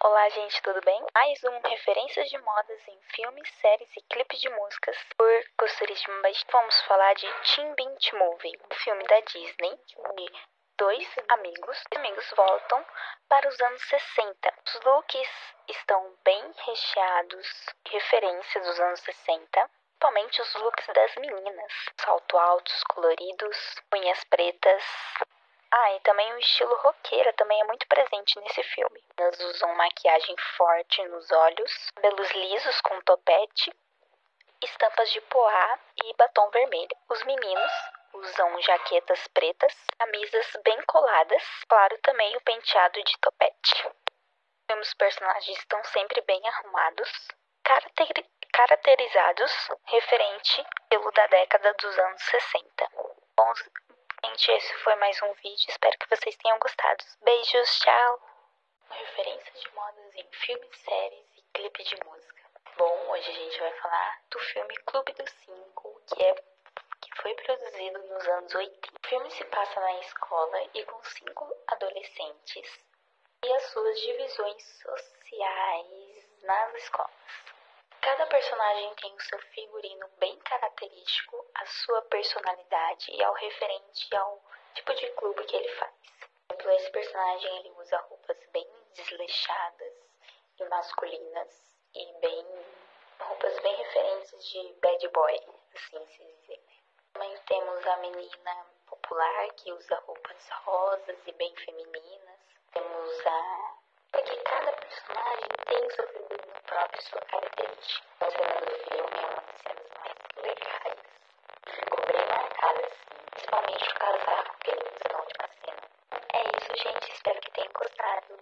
Olá, gente, tudo bem? Mais um Referências de Modas em Filmes, Séries e Clipes de Músicas por Costurismo Baixo. Vamos falar de Teen Beach Movie, um filme da Disney de dois amigos. Os amigos voltam para os anos 60. Os looks estão bem recheados, referências dos anos 60. Principalmente os looks das meninas. Salto altos, coloridos, unhas pretas, ah, e também o estilo roqueira também é muito presente nesse filme. Elas usam maquiagem forte nos olhos, cabelos lisos com topete, estampas de poá e batom vermelho. Os meninos usam jaquetas pretas, camisas bem coladas, claro também o penteado de topete. Os personagens estão sempre bem arrumados, caracterizados referente pelo da década dos anos 60. Bons Gente, esse foi mais um vídeo. Espero que vocês tenham gostado. Beijos, tchau! Referências de modas em filmes, séries e clipe de música. Bom, hoje a gente vai falar do filme Clube dos Cinco, que é que foi produzido nos anos 80. O filme se passa na escola e com cinco adolescentes e as suas divisões sociais nas escolas. Cada personagem tem o seu figurino bem característico, a sua personalidade e ao referente ao tipo de clube que ele faz. Por exemplo, esse personagem ele usa roupas bem desleixadas e masculinas e bem roupas bem referentes de bad boy, assim se dizer. Também temos a menina popular que usa roupas rosas e bem femininas. Temos a porque cada personagem tem sua nota surpreendente, considerando o filme uma das cenas mais legais. Ficou bem marcada, assim, principalmente o casaco que ele usou na última cena. É isso, gente. Espero que tenham gostado.